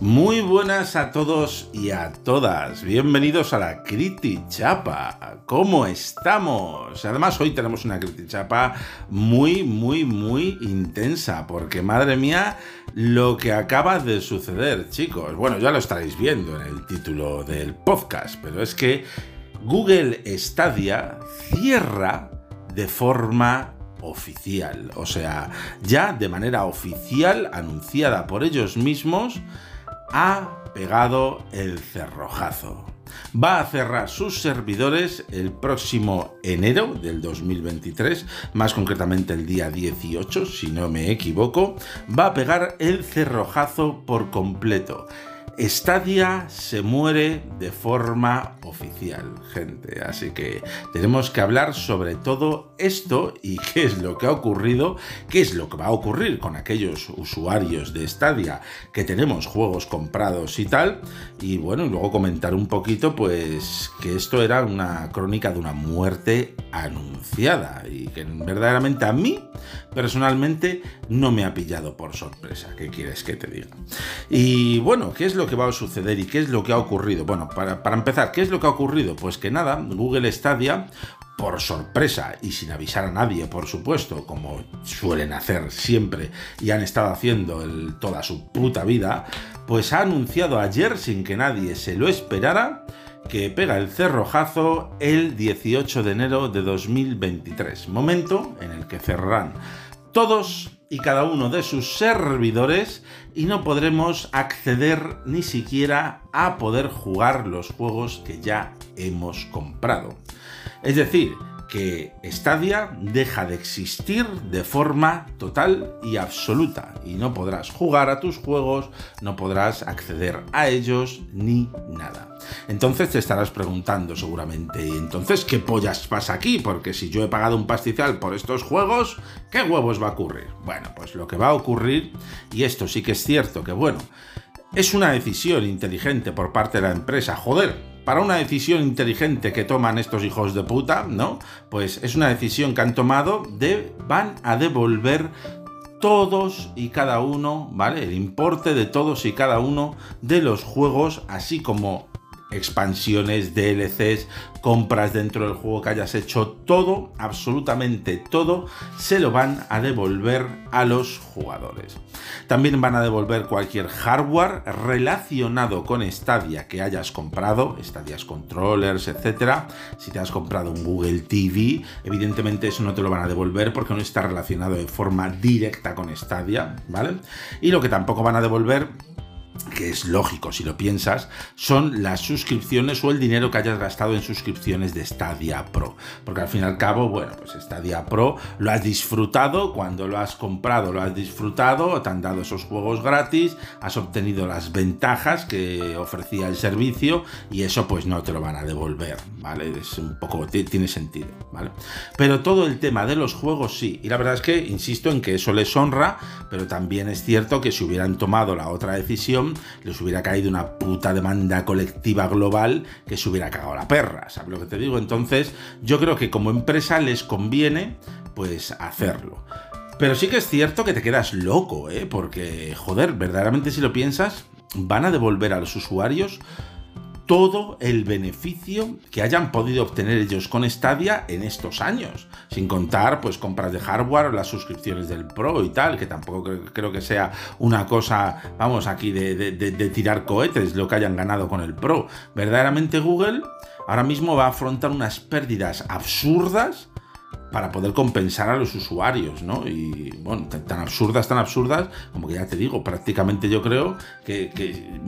Muy buenas a todos y a todas. Bienvenidos a la Criti Chapa. ¿Cómo estamos? Además, hoy tenemos una Criti Chapa muy, muy, muy intensa. Porque, madre mía, lo que acaba de suceder, chicos. Bueno, ya lo estaréis viendo en el título del podcast. Pero es que Google Stadia cierra de forma oficial. O sea, ya de manera oficial, anunciada por ellos mismos, ha pegado el cerrojazo. Va a cerrar sus servidores el próximo enero del 2023, más concretamente el día 18, si no me equivoco, va a pegar el cerrojazo por completo. Stadia se muere de forma oficial, gente. Así que tenemos que hablar sobre todo esto y qué es lo que ha ocurrido, qué es lo que va a ocurrir con aquellos usuarios de Stadia que tenemos juegos comprados y tal. Y bueno, luego comentar un poquito, pues, que esto era una crónica de una muerte anunciada y que verdaderamente a mí, personalmente, no me ha pillado por sorpresa. ¿Qué quieres que te diga? Y bueno, ¿qué es lo que va a suceder y qué es lo que ha ocurrido? Bueno, para, para empezar, ¿qué es lo que ha ocurrido? Pues que nada, Google Stadia por sorpresa y sin avisar a nadie, por supuesto, como suelen hacer siempre y han estado haciendo toda su puta vida, pues ha anunciado ayer sin que nadie se lo esperara que pega el cerrojazo el 18 de enero de 2023, momento en el que cerrarán todos y cada uno de sus servidores y no podremos acceder ni siquiera a poder jugar los juegos que ya hemos comprado. Es decir, que Stadia deja de existir de forma total y absoluta y no podrás jugar a tus juegos, no podrás acceder a ellos ni nada. Entonces te estarás preguntando seguramente, entonces qué pollas pasa aquí? Porque si yo he pagado un pastizal por estos juegos, ¿qué huevos va a ocurrir? Bueno, pues lo que va a ocurrir, y esto sí que es cierto que bueno, es una decisión inteligente por parte de la empresa, joder, para una decisión inteligente que toman estos hijos de puta, ¿no? Pues es una decisión que han tomado de van a devolver todos y cada uno, ¿vale? El importe de todos y cada uno de los juegos, así como expansiones, DLCs, compras dentro del juego que hayas hecho, todo, absolutamente todo, se lo van a devolver a los jugadores. También van a devolver cualquier hardware relacionado con Stadia que hayas comprado, Stadia controllers, etcétera. Si te has comprado un Google TV, evidentemente eso no te lo van a devolver porque no está relacionado de forma directa con Stadia, ¿vale? Y lo que tampoco van a devolver que es lógico si lo piensas, son las suscripciones o el dinero que hayas gastado en suscripciones de Stadia Pro. Porque al fin y al cabo, bueno, pues Stadia Pro lo has disfrutado, cuando lo has comprado lo has disfrutado, te han dado esos juegos gratis, has obtenido las ventajas que ofrecía el servicio y eso pues no te lo van a devolver, ¿vale? Es un poco, tiene sentido, ¿vale? Pero todo el tema de los juegos sí, y la verdad es que insisto en que eso les honra, pero también es cierto que si hubieran tomado la otra decisión, les hubiera caído una puta demanda colectiva global que se hubiera cagado la perra, ¿sabes lo que te digo? Entonces, yo creo que como empresa les conviene, pues, hacerlo. Pero sí que es cierto que te quedas loco, ¿eh? Porque, joder, verdaderamente si lo piensas, van a devolver a los usuarios todo el beneficio que hayan podido obtener ellos con Stadia en estos años, sin contar pues compras de hardware o las suscripciones del Pro y tal, que tampoco creo, que sea una cosa, vamos, aquí de, de tirar cohetes lo que hayan ganado con el Pro. Verdaderamente Google ahora mismo va a afrontar unas pérdidas absurdas para poder compensar a los usuarios, ¿no? Y bueno, tan, absurdas, tan absurdas, como que ya te digo, prácticamente yo creo que,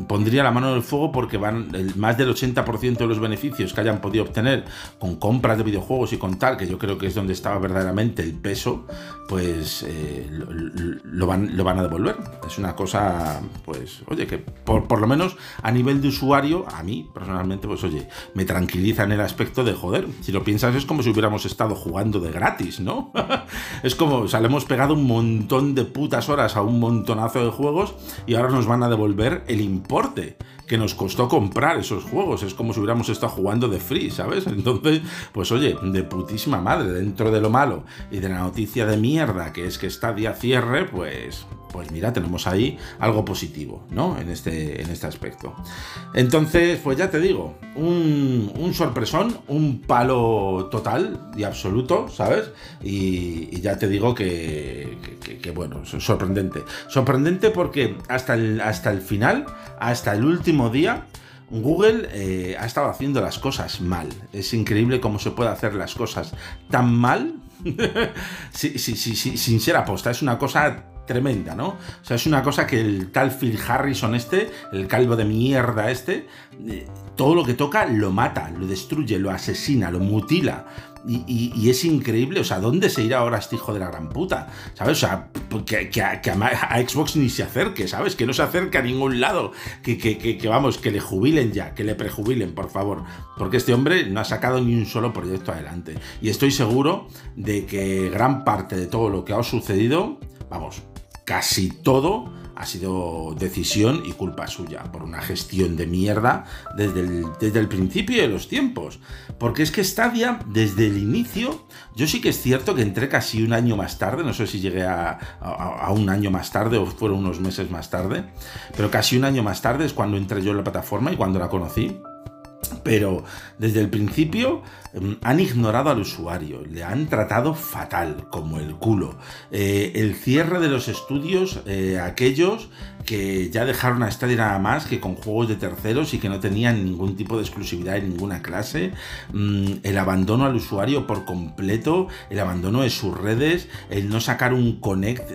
pondría la mano en el fuego porque van el, más del 80% de los beneficios que hayan podido obtener con compras de videojuegos y con tal, que yo creo que es donde estaba verdaderamente el peso, pues eh, lo, van, lo van a devolver. Es una cosa, pues, oye, que por, por lo menos a nivel de usuario, a mí personalmente, pues oye, me tranquiliza en el aspecto de, joder, si lo piensas es como si hubiéramos estado jugando de gratis, ¿no? es como, o sea, le hemos pegado un montón de putas horas a un montonazo de juegos y ahora nos van a devolver el importe que nos costó comprar esos juegos. Es como si hubiéramos estado jugando de free, ¿sabes? Entonces, pues oye, de putísima madre, dentro de lo malo y de la noticia de mierda que es que está día cierre, pues pues mira, tenemos ahí algo positivo, ¿no? En este, en este aspecto. Entonces, pues ya te digo, un, sorpresón, un palo total y absoluto, ¿sabes? Y, ya te digo que, que, bueno, sorprendente. Sorprendente porque hasta el, hasta el final, hasta el último día, Google eh, ha estado haciendo las cosas mal. Es increíble cómo se puede hacer las cosas tan mal sí, sí, sí, sin ser aposta. Es una cosa tremenda, ¿no? O sea, es una cosa que el tal Phil Harrison este, el calvo de mierda este, eh, todo lo que toca lo mata, lo destruye, lo asesina, lo mutila. Y, es increíble, o sea, ¿dónde se irá ahora este hijo de la gran puta? ¿Sabes? O sea, que, a, Xbox ni se acerque, ¿sabes? Que no se acerque a ningún lado. Que, que, vamos, que le jubilen ya, que le prejubilen, por favor. Porque este hombre no ha sacado ni un solo proyecto adelante. Y estoy seguro de que gran parte de todo lo que ha sucedido, vamos, casi todo ha sido decisión y culpa suya, por una gestión de mierda desde el, desde el principio de los tiempos. Porque es que Stadia, desde el inicio, yo sí que es cierto que entré casi un año más tarde, no sé si llegué a, a, un año más tarde o fueron unos meses más tarde, pero casi un año más tarde es cuando entré yo en la plataforma y cuando la conocí pero desde el principio em, han ignorado al usuario, le han tratado fatal, como el culo. Eh, el cierre de los estudios, eh, aquellos que ya dejaron a Stadia nada más que con juegos de terceros y que no tenían ningún tipo de exclusividad en ninguna clase, mm, el abandono al usuario por completo, el abandono de sus redes, el no sacar un Connect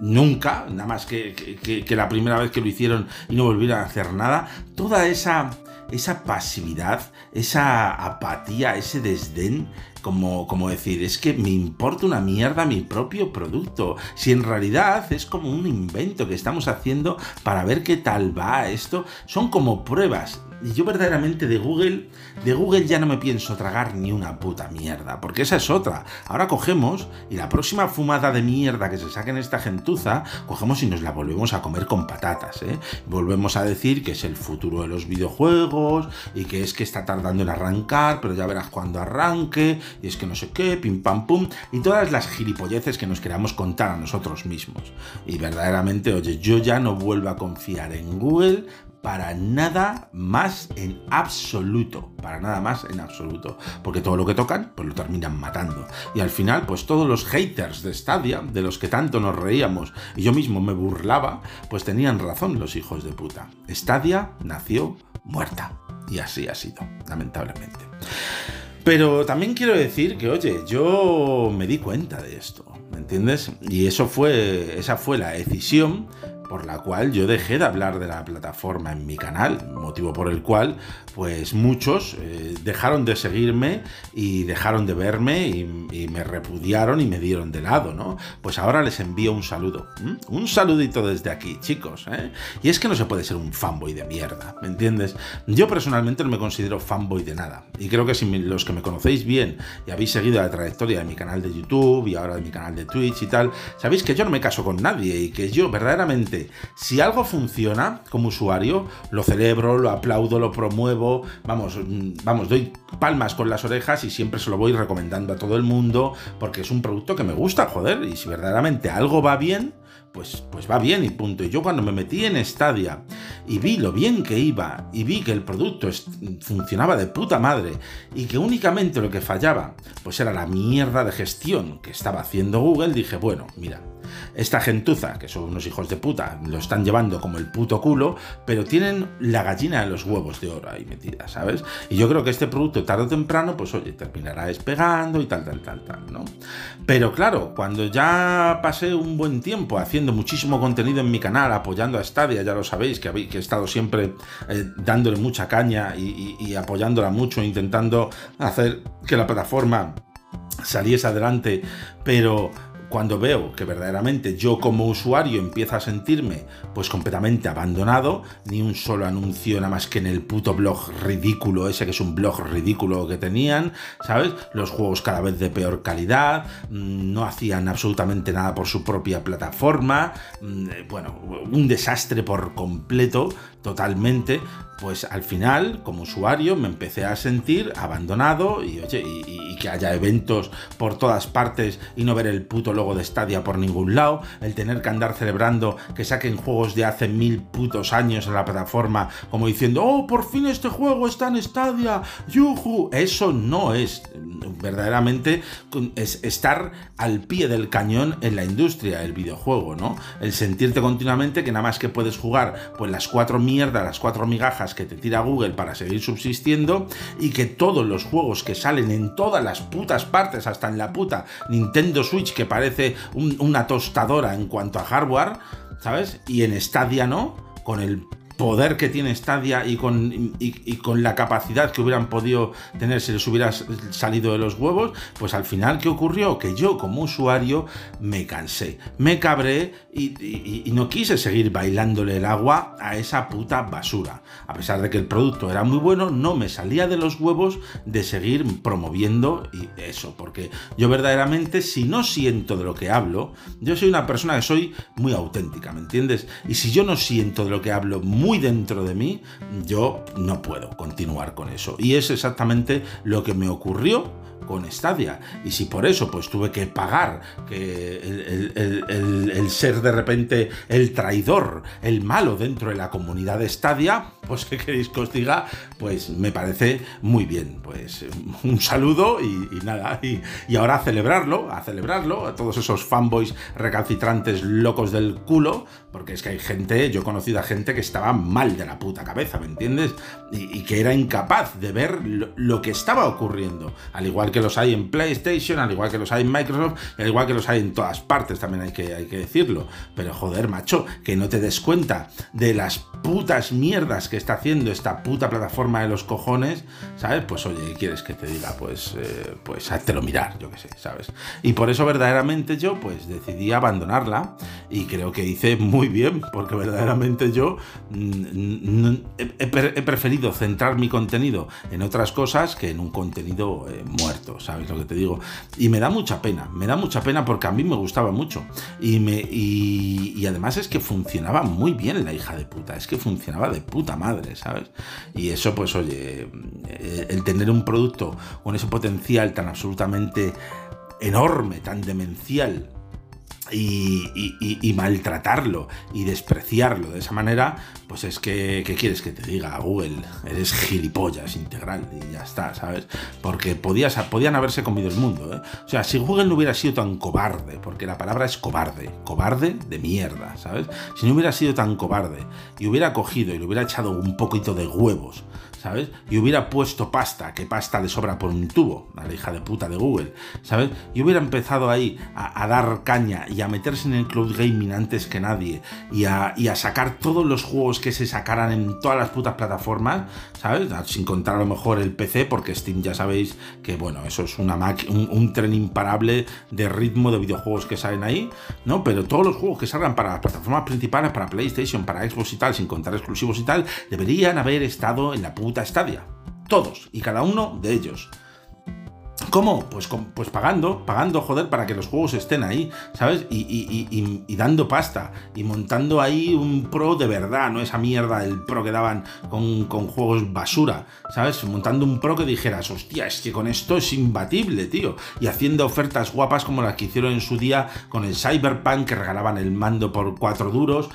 nunca, nada más que, que la primera vez que lo hicieron y no volvieron a hacer nada, toda esa esa pasividad, esa apatía, ese desdén, como, como decir, es que me importa una mierda mi propio producto. Si en realidad es como un invento que estamos haciendo para ver qué tal va esto, son como pruebas y yo verdaderamente de Google, de Google ya no me pienso tragar ni una puta mierda, porque esa es otra. Ahora cogemos y la próxima fumada de mierda que se saque en esta gentuza, cogemos y nos la volvemos a comer con patatas, ¿eh? Volvemos a decir que es el futuro de los videojuegos y que es que está tardando en arrancar, pero ya verás cuando arranque, y es que no sé qué, pim pam pum, y todas las gilipolleces que nos queramos contar a nosotros mismos. Y verdaderamente, oye, yo ya no vuelvo a confiar en Google para nada más en absoluto, para nada más en absoluto, porque todo lo que tocan, pues lo terminan matando. Y al final, pues todos los haters de Stadia, de los que tanto nos reíamos y yo mismo me burlaba, pues tenían razón los hijos de puta. Stadia nació muerta. Y así ha sido, lamentablemente. Pero también quiero decir que, oye, yo me di cuenta de esto, ¿me entiendes? Y eso fue, esa fue la decisión por la cual yo dejé de hablar de la plataforma en mi canal, motivo por el cual pues muchos eh, dejaron de seguirme y dejaron de verme y, me repudiaron y me dieron de lado, ¿no? Pues ahora les envío un saludo, un saludito desde aquí, chicos, ¿eh? Y es que no se puede ser un fanboy de mierda, ¿me entiendes? Yo personalmente no me considero fanboy de nada y creo que si los que me conocéis bien y habéis seguido la trayectoria de mi canal de YouTube y ahora de mi canal de Twitch y tal, sabéis que yo no me caso con nadie y que yo verdaderamente si algo funciona como usuario, lo celebro, lo aplaudo, lo promuevo, vamos, mm, vamos, doy palmas con las orejas y siempre se lo voy recomendando a todo el mundo porque es un producto que me gusta, joder, y si verdaderamente algo va bien, pues, pues va bien y punto. Y yo cuando me metí en Stadia y vi lo bien que iba y vi que el producto funcionaba de puta madre y que únicamente lo que fallaba pues era la mierda de gestión que estaba haciendo Google, dije, bueno, mira, esta gentuza, que son unos hijos de puta, lo están llevando como el puto culo, pero tienen la gallina de los huevos de oro ahí metida, ¿sabes? Y yo creo que este producto tarde o temprano, pues oye, terminará despegando y tal, tal, tal, tal, ¿no? Pero claro, cuando ya pasé un buen tiempo haciendo muchísimo contenido en mi canal, apoyando a Stadia, ya lo sabéis, que, he estado siempre eh, dándole mucha caña y apoyándola mucho, intentando hacer que la plataforma saliese adelante, pero cuando veo que verdaderamente yo como usuario empiezo a sentirme pues completamente abandonado, ni un solo anuncio nada más que en el puto blog ridículo ese que es un blog ridículo que tenían, ¿sabes? Los juegos cada vez de peor calidad, mm, no hacían absolutamente nada por su propia plataforma, mm, bueno, un desastre por completo, totalmente, pues al final, como usuario, me empecé a sentir abandonado y, oye, y, que haya eventos por todas partes y no ver el puto logo de Stadia por ningún lado, el tener que andar celebrando que saquen juegos de hace mil putos años en la plataforma, como diciendo, oh, por fin este juego está en Stadia, yuju, eso no es verdaderamente es estar al pie del cañón en la industria del videojuego, ¿no? El sentirte continuamente que nada más que puedes jugar pues las 4 mierda las cuatro migajas que te tira Google para seguir subsistiendo y que todos los juegos que salen en todas las putas partes, hasta en la puta Nintendo Switch que parece una tostadora en cuanto a hardware, ¿sabes? Y en Stadia no, con el poder que tiene Stadia y con, y, con la capacidad que hubieran podido tener si les hubiera salido de los huevos, pues al final, ¿qué ocurrió? Que yo como usuario me cansé, me cabré y, no quise seguir bailándole el agua a esa puta basura. A pesar de que el producto era muy bueno, no me salía de los huevos de seguir promoviendo eso, porque yo verdaderamente si no siento de lo que hablo, yo soy una persona que soy muy auténtica, ¿me entiendes? Y si yo no siento de lo que hablo muy muy dentro de mí, yo no puedo continuar con eso. Y es exactamente lo que me ocurrió con Stadia. Y si por eso pues tuve que pagar que el, ser de repente el traidor, el malo dentro de la comunidad de Stadia, pues qué queréis que os diga, pues me parece muy bien. Pues un saludo y, nada, y, ahora a celebrarlo, a celebrarlo, a todos esos fanboys recalcitrantes locos del culo, porque es que hay gente, yo he conocido a gente que estaba mal de la puta cabeza, ¿me entiendes? Y, que era incapaz de ver lo que estaba ocurriendo, al igual que los hay en PlayStation, al igual que los hay en Microsoft, al igual que los hay en todas partes, también hay que, hay que decirlo. Pero joder, macho, que no te des cuenta de las putas mierdas que está haciendo esta puta plataforma de los cojones, ¿sabes? Pues oye, ¿qué quieres que te diga? Pues, eh, pues háztelo mirar, yo qué sé, ¿sabes? Y por eso verdaderamente yo pues decidí abandonarla y creo que hice muy bien, porque verdaderamente yo mm, he, preferido centrar mi contenido en otras cosas que en un contenido eh, muerto. ¿Sabes lo que te digo? Y me da mucha pena, me da mucha pena porque a mí me gustaba mucho. Y, me, y, además es que funcionaba muy bien la hija de puta, es que funcionaba de puta madre, ¿sabes? Y eso, pues oye, eh, el tener un producto con ese potencial tan absolutamente enorme, tan demencial, y, maltratarlo y despreciarlo de esa manera, pues es que, ¿qué quieres que te diga? Google, eres gilipollas integral y ya está, ¿sabes? Porque podías, podían haberse comido el mundo, ¿eh? O sea, si Google no hubiera sido tan cobarde, porque la palabra es cobarde, cobarde de mierda, ¿sabes? Si no hubiera sido tan cobarde y hubiera cogido y le hubiera echado un poquito de huevos, ¿sabes? Y hubiera puesto pasta, que pasta le sobra por un tubo, a la hija de puta de Google, ¿sabes? Y hubiera empezado ahí a, dar caña y a meterse en el cloud gaming antes que nadie y a, y a, sacar todos los juegos que se sacaran en todas las putas plataformas, ¿sabes? Sin contar a lo mejor el PC, porque Steam ya sabéis que, bueno, eso es una un, un tren imparable de ritmo de videojuegos que salen ahí, ¿no? Pero todos los juegos que salgan para las plataformas principales, para PlayStation, para Xbox y tal, sin contar exclusivos y tal, deberían haber estado en la puta Todos y cada uno de ellos. ¿Cómo? Pues, pues pagando, pagando, joder, para que los juegos estén ahí, ¿sabes? Y, dando pasta, y montando ahí un pro de verdad, no esa mierda del pro que daban con, juegos basura, ¿sabes? Montando un pro que dijeras, hostia, es que con esto es imbatible, tío. Y haciendo ofertas guapas como las que hicieron en su día con el Cyberpunk, que regalaban el mando por cuatro duros,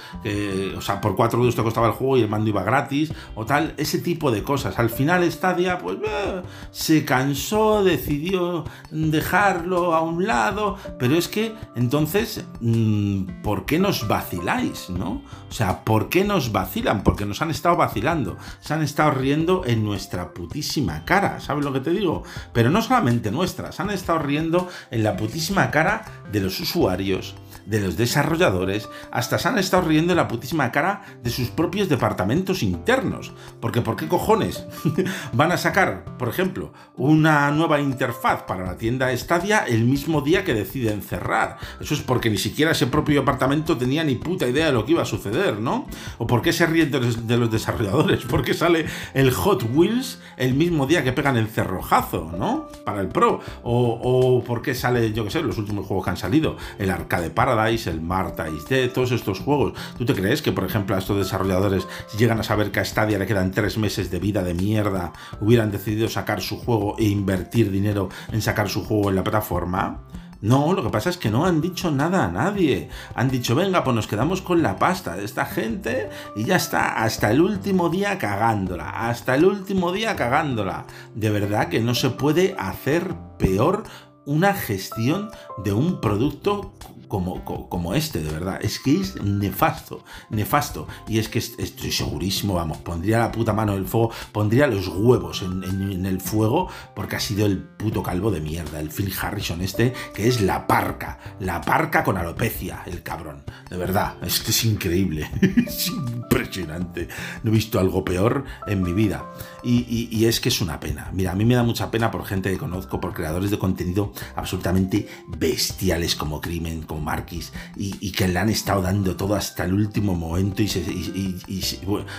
o sea, por cuatro duros te costaba el juego y el mando iba gratis, o tal, ese tipo de cosas. Al final Stadia, pues, eh, se cansó, decidió dejarlo a un lado, pero es que entonces, mm, ¿por qué nos vaciláis, no? O sea, ¿por qué nos vacilan? Porque nos han estado vacilando, se han estado riendo en nuestra putísima cara, ¿sabes lo que te digo? Pero no solamente nuestra, se han estado riendo en la putísima cara de los usuarios, de los desarrolladores, hasta se han estado riendo en la putísima cara de sus propios departamentos internos. Porque ¿por qué cojones van a sacar, por ejemplo, una nueva interfaz para la tienda Stadia el mismo día que deciden cerrar? Eso es porque ni siquiera ese propio departamento tenía ni puta idea de lo que iba a suceder, ¿no? ¿O por qué se ríen de los desarrolladores? ¿Por qué sale el Hot Wheels el mismo día que pegan el cerrojazo, ¿no? Para el Pro. O, por qué sale, yo qué sé, los últimos juegos que han salido, el Arcade Paradise El Marta de todos estos juegos. ¿Tú te crees que, por ejemplo, a estos desarrolladores, si llegan a saber que a Stadia le quedan tres meses de vida de mierda, hubieran decidido sacar su juego e invertir dinero en sacar su juego en la plataforma? No, lo que pasa es que no han dicho nada a nadie. Han dicho, venga, pues nos quedamos con la pasta de esta gente y ya está, hasta el último día cagándola, hasta el último día cagándola. De verdad que no se puede hacer peor una gestión de un producto como, como, este, de verdad. Es que es nefasto, nefasto. Y es que estoy segurísimo, vamos, pondría la puta mano en el fuego, pondría los huevos en, el fuego, porque ha sido el puto calvo de mierda, el Phil Harrison este, que es la parca, la parca con alopecia, el cabrón. De verdad, es que es increíble, es impresionante. No he visto algo peor en mi vida. Y, y es que es una pena. Mira, a mí me da mucha pena por gente que conozco, por creadores de contenido absolutamente bestiales como Crimen, como Marquis y, que le han estado dando todo hasta el último momento y,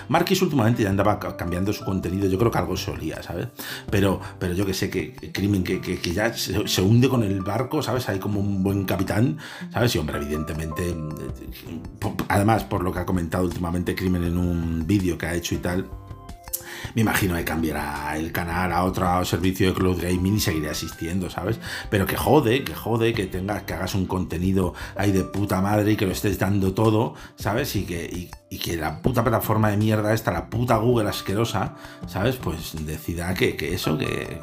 Marquis últimamente ya andaba cambiando su contenido, yo creo que algo se olía, ¿sabes? Pero, pero yo que sé que, Crimen que, que, ya se, hunde con el barco, ¿sabes? Hay como un buen capitán, ¿sabes? Y hombre, evidentemente, además por lo que ha comentado últimamente Crimen en un vídeo que ha hecho y tal, me imagino que cambiará el canal a otro servicio de cloud gaming y seguiré asistiendo, ¿sabes? Pero que jode, que jode, que tengas, que hagas un contenido ahí de puta madre y que lo estés dando todo, ¿sabes? Y que, y, que la puta plataforma de mierda esta, la puta Google asquerosa, ¿sabes? Pues decida que, que eso, que,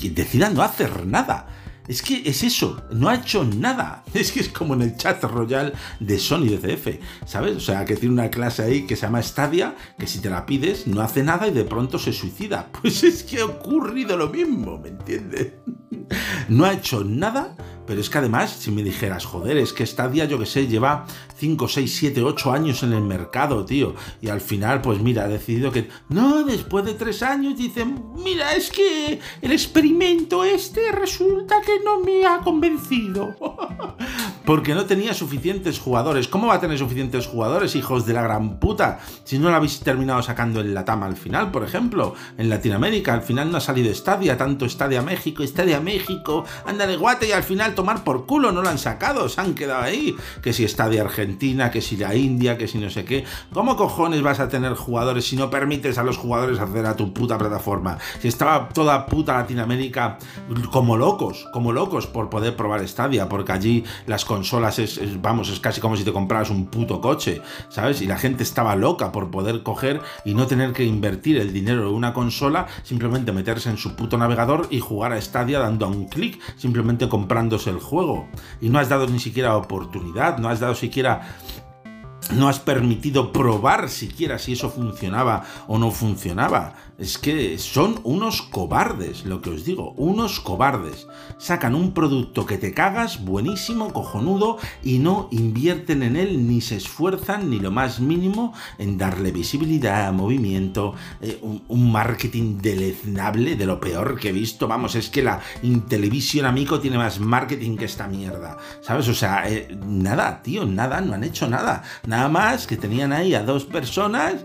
que decida no hacer nada. Es que es eso, no ha hecho nada. Es que es como en el chat royal de Sony de CF, ¿sabes? O sea, que tiene una clase ahí que se llama Stadia, que si te la pides no hace nada y de pronto se suicida. Pues es que ha ocurrido lo mismo, ¿me entiendes? No ha hecho nada pero es que además, si me dijeras, joder, es que Stadia, yo que sé, lleva 5, 6, 7, 8 años en el mercado, tío. Y al final, pues mira, ha decidido que. No, después de 3 años dicen, mira, es que el experimento este resulta que no me ha convencido. Porque no tenía suficientes jugadores. ¿Cómo va a tener suficientes jugadores, hijos de la gran puta? Si no lo habéis terminado sacando en la Tama al final, por ejemplo. En Latinoamérica, al final no ha salido Stadia, tanto Stadia México, Stadia México, anda de guate y al final tomar por culo, no lo han sacado, se han quedado ahí. Que si está de Argentina, que si la India, que si no sé qué. ¿Cómo cojones vas a tener jugadores si no permites a los jugadores hacer a tu puta plataforma? Si estaba toda puta Latinoamérica como locos, como locos por poder probar Stadia, porque allí las consolas es, vamos, es casi como si te compraras un puto coche, ¿sabes? Y la gente estaba loca por poder coger y no tener que invertir el dinero en una consola, simplemente meterse en su puto navegador y jugar a Stadia dando un clic, simplemente comprándose el juego. Y no has dado ni siquiera oportunidad, no has dado siquiera no has permitido probar siquiera si eso funcionaba o no funcionaba. Es que son unos cobardes, lo que os digo, unos cobardes. Sacan un producto que te cagas, buenísimo, cojonudo, y no invierten en él ni se esfuerzan ni lo más mínimo en darle visibilidad, movimiento, eh, un, marketing deleznable de lo peor que he visto. Vamos, es que la Intelevisión Amico tiene más marketing que esta mierda. ¿Sabes? O sea, eh, nada, tío, nada, no han hecho nada. Nada más que tenían ahí a dos personas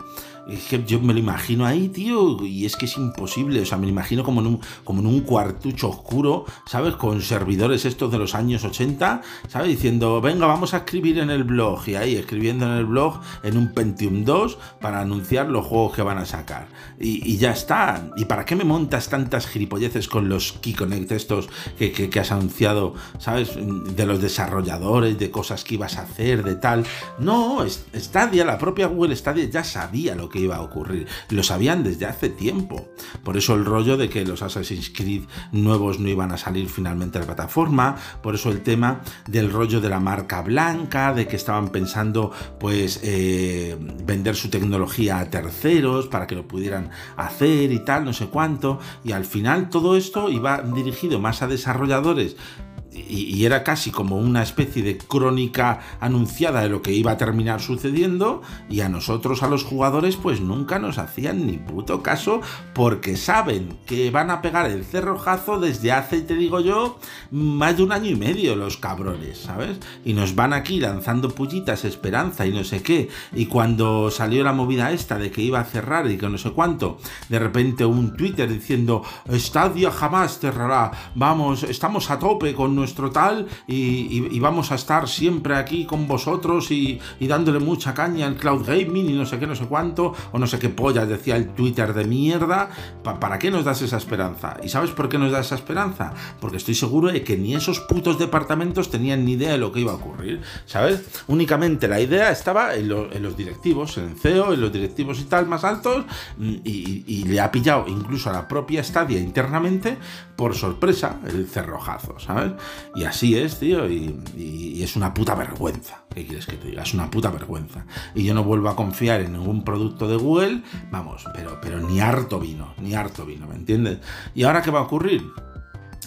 es que yo me lo imagino ahí, tío, y es que es imposible. O sea, me lo imagino como en un, como en un cuartucho oscuro, ¿sabes? Con servidores estos de los años 80, ¿sabes? Diciendo, venga, vamos a escribir en el blog. Y ahí escribiendo en el blog en un Pentium 2 para anunciar los juegos que van a sacar. Y, ya está. ¿Y para qué me montas tantas gilipolleces con los Keyconnect estos que, que, has anunciado, ¿sabes? De los desarrolladores, de cosas que ibas a hacer, de tal. No, Stadia, la propia Google Stadia ya sabía lo que iba a ocurrir. Lo sabían desde hace tiempo. Por eso el rollo de que los Assassin's Creed nuevos no iban a salir finalmente a la plataforma. Por eso el tema del rollo de la marca blanca, de que estaban pensando pues eh, vender su tecnología a terceros para que lo pudieran hacer y tal, no sé cuánto. Y al final todo esto iba dirigido más a desarrolladores y, era casi como una especie de crónica anunciada de lo que iba a terminar sucediendo y a nosotros, a los jugadores, pues nunca nos hacían ni puto caso porque saben que van a pegar el cerrojazo desde hace, te digo yo, más de un año y medio los cabrones, ¿sabes? Y nos van aquí lanzando pullitas, esperanza y no sé qué. Y cuando salió la movida esta de que iba a cerrar y que no sé cuánto, de repente un Twitter diciendo, Stadia jamás cerrará, vamos, estamos a tope con nuestro tal y, vamos a estar siempre aquí con vosotros y, dándole mucha caña al cloud gaming y no sé qué, no sé cuánto, o no sé qué pollas decía el Twitter de mierda. ¿Para qué nos das esa esperanza? ¿Y sabes por qué nos da esa esperanza? Porque estoy seguro de que ni esos putos departamentos tenían ni idea de lo que iba a ocurrir, ¿sabes? Únicamente la idea estaba en, los directivos, en el CEO, en los directivos y tal más altos, mm, y, le ha pillado incluso a la propia Stadia internamente por sorpresa el cerrojazo, ¿sabes? Y así es, tío, y, es una puta vergüenza. ¿Qué quieres que te diga? Es una puta vergüenza. Y yo no vuelvo a confiar en ningún producto de Google, vamos, pero, pero ni harto vino, ni harto vino, ¿me entiendes? ¿Y ahora qué va a ocurrir?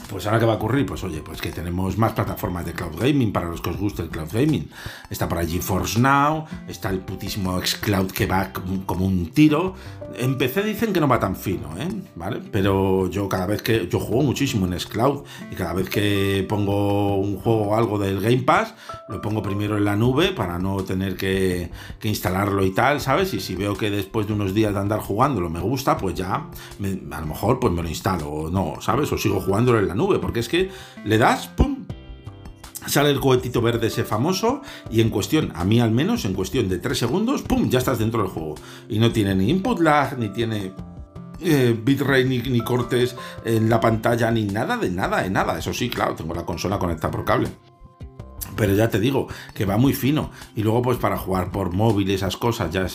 Pues ahora qué va a ocurrir, pues oye, pues que tenemos más plataformas de cloud gaming para los que os guste el cloud gaming. Está por allí Force Now, está el putísimo xCloud que va como un tiro. En PC dicen que no va tan fino, ¿eh? ¿Vale? Pero yo cada vez que yo juego muchísimo en xCloud y cada vez que pongo un juego o algo del Game Pass, lo pongo primero en la nube para no tener que, que instalarlo y tal, ¿sabes? Y si veo que después de unos días de andar jugándolo me gusta, pues ya a lo mejor pues me lo instalo o no, ¿sabes? O sigo jugándolo en la nube, porque es que le das, ¡pum! Sale el cohetito verde ese famoso y en cuestión, a mí al menos, en cuestión de 3 segundos, ¡pum! Ya estás dentro del juego. Y no tiene ni input lag, ni tiene eh, bitrate ni, ni, cortes en la pantalla, ni nada de nada, de nada. Eso sí, claro, tengo la consola conectada por cable. Pero ya te digo, que va muy fino. Y luego, pues para jugar por móvil y esas cosas, ya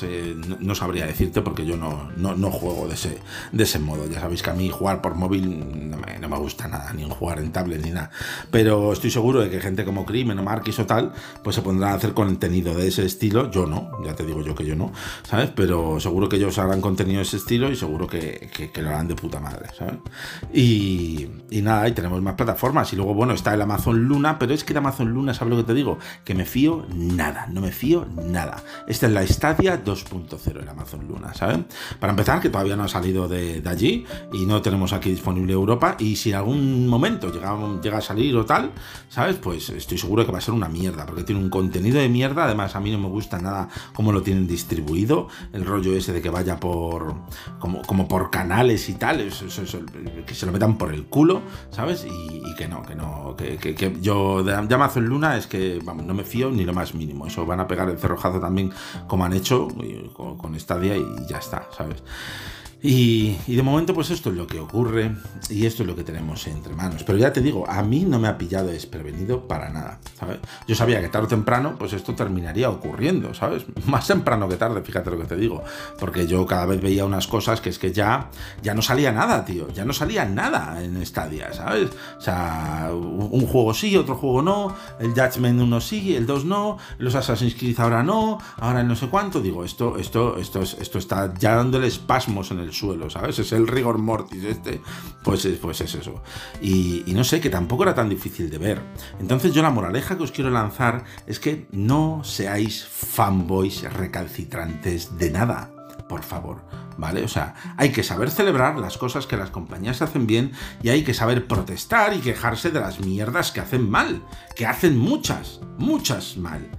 no, sabría decirte porque yo no, no, juego de ese, de ese modo. Ya sabéis que a mí jugar por móvil no me, gusta nada, ni jugar en tablet ni nada. Pero estoy seguro de que gente como Crimen o Marquis o tal, pues se pondrán a hacer contenido de ese estilo. Yo no, ya te digo yo que yo no, ¿sabes? Pero seguro que ellos harán contenido de ese estilo y seguro que, lo harán de puta madre, ¿sabes? Y, y nada, y tenemos más plataformas. Y luego, bueno, está el Amazon Luna, pero es que el Amazon Luna, ¿sabes lo que te digo? Que me fío nada, no me fío nada. Esta es la Stadia 2.0 en Amazon Luna, ¿saben? Para empezar, que todavía no ha salido de, allí y no tenemos aquí disponible Europa. Y si en algún momento llega, llega a salir o tal, ¿sabes? Pues estoy seguro que va a ser una mierda, porque tiene un contenido de mierda. Además, a mí no me gusta nada cómo lo tienen distribuido. El rollo ese de que vaya por. como, como por canales y tal, que se lo metan por el culo, ¿sabes? Y, que no, que no, que, que yo de Amazon Luna es que vamos, no me fío ni lo más mínimo. Eso van a pegar el cerrojazo también como han hecho con, con y ya está, ¿sabes? Y, de momento, pues esto es lo que ocurre y esto es lo que tenemos entre manos. Pero ya te digo, a mí no me ha pillado desprevenido para nada, ¿sabes? Yo sabía que tarde o temprano, pues esto terminaría ocurriendo, ¿sabes? Más temprano que tarde, fíjate lo que te digo. Porque yo cada vez veía unas cosas que es que ya, ya no salía nada, tío. Ya no salía nada en Stadia, ¿sabes? O sea, un juego sí, otro juego no, el Judgment 1 sí, el 2 no, los Assassin's Creed ahora no, ahora no sé cuánto. Digo, esto, esto, esto, esto está ya dándole espasmos en el suelo, ¿sabes? Es el rigor mortis este, pues, pues es eso. Y, y no sé, que tampoco era tan difícil de ver. Entonces yo la moraleja que os quiero lanzar es que no seáis fanboys recalcitrantes de nada por favor, ¿vale? O sea, hay que saber celebrar las cosas que las compañías hacen bien y hay que saber protestar y quejarse de las mierdas que hacen mal, que hacen muchas, muchas mal.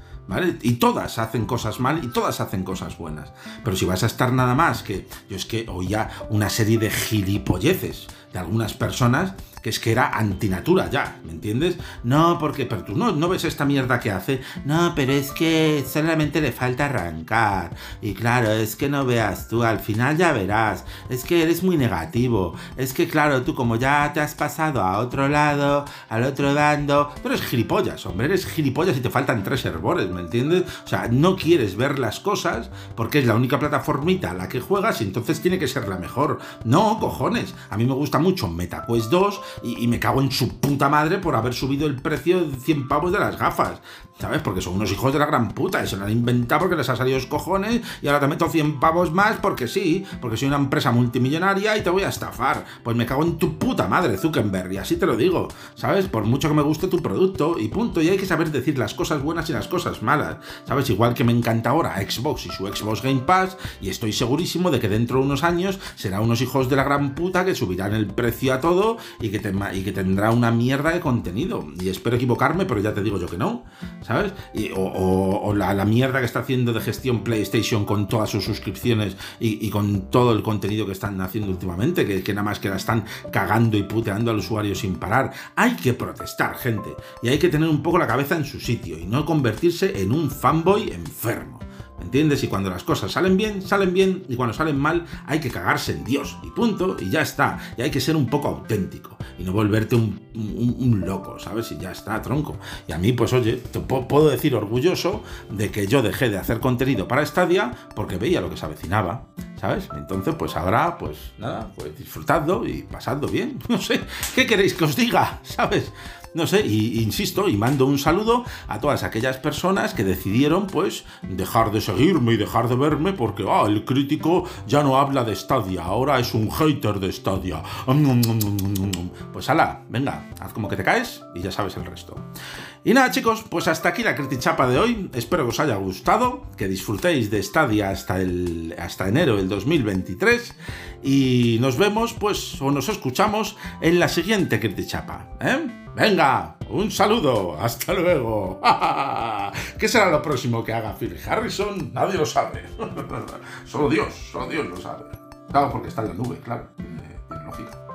Y todas hacen cosas mal y todas hacen cosas buenas. Pero si vas a estar nada más que, yo es que oía una serie de gilipolleces de algunas personas que es que era antinatura ya, ¿me entiendes? No, porque, pero tú no, no ves esta mierda que hace. No, pero es que solamente le falta arrancar. Y claro, es que no veas tú, al final ya verás. Es que eres muy negativo. Es que claro, tú como ya te has pasado a otro lado, al otro bando, tú eres gilipollas, hombre, eres gilipollas y te faltan tres hervores, ¿me entiendes? O sea, no quieres ver las cosas porque es la única plataformita a la que juegas y entonces tiene que ser la mejor. No, cojones. A mí me gusta mucho MetaQuest 2 y, me cago en su puta madre por haber subido el precio de 100 pavos de las gafas. ¿Sabes? Porque son unos hijos de la gran puta y se lo han inventado porque les ha salido los cojones y ahora te meto 100 pavos más porque sí, porque soy una empresa multimillonaria y te voy a estafar. Pues me cago en tu puta madre, Zuckerberg, y así te lo digo, ¿sabes? Por mucho que me guste tu producto y punto. Y hay que saber decir las cosas buenas y las cosas malas, ¿sabes? Igual que me encanta ahora Xbox y su Xbox Game Pass y estoy segurísimo de que dentro de unos años será unos hijos de la gran puta que subirán el precio a todo y que y que tendrá una mierda de contenido. Y espero equivocarme, pero ya te digo yo que no, ¿sabes? o, la, mierda que está haciendo de gestión PlayStation con todas sus suscripciones y, con todo el contenido que están haciendo últimamente, que, que nada más que la están cagando y puteando al usuario sin parar. Hay que protestar, gente. Y hay que tener un poco la cabeza en su sitio y no convertirse en un fanboy enfermo. ¿Entiendes? Y cuando las cosas salen bien, salen bien, y cuando salen mal, hay que cagarse en Dios, y punto, y ya está. Y hay que ser un poco auténtico, y no volverte un, loco, ¿sabes? Y ya está, tronco. Y a mí, pues oye, te puedo decir orgulloso de que yo dejé de hacer contenido para Stadia porque veía lo que se avecinaba, ¿sabes? Entonces, pues ahora, pues nada, pues disfrutadlo y pasadlo bien. No sé, ¿qué queréis que os diga? ¿Sabes? No sé, y, insisto, y mando un saludo a todas aquellas personas que decidieron, pues, dejar de seguirme y dejar de verme porque, ah, el crítico ya no habla de Stadia, ahora es un hater de Stadia. Pues ala, venga, haz como que te caes y ya sabes el resto. Y nada, chicos, pues hasta aquí la critichapa de hoy. Espero que os haya gustado, que disfrutéis de Stadia hasta, el, hasta enero del 2023. Y nos vemos, pues, o nos escuchamos en la siguiente critichapa. ¿eh? Venga, un saludo, hasta luego. ¿Qué será lo próximo que haga Phil Harrison? Nadie lo sabe. solo Dios, solo Dios lo sabe. Claro, porque está en la nube, claro. Tiene, lógica.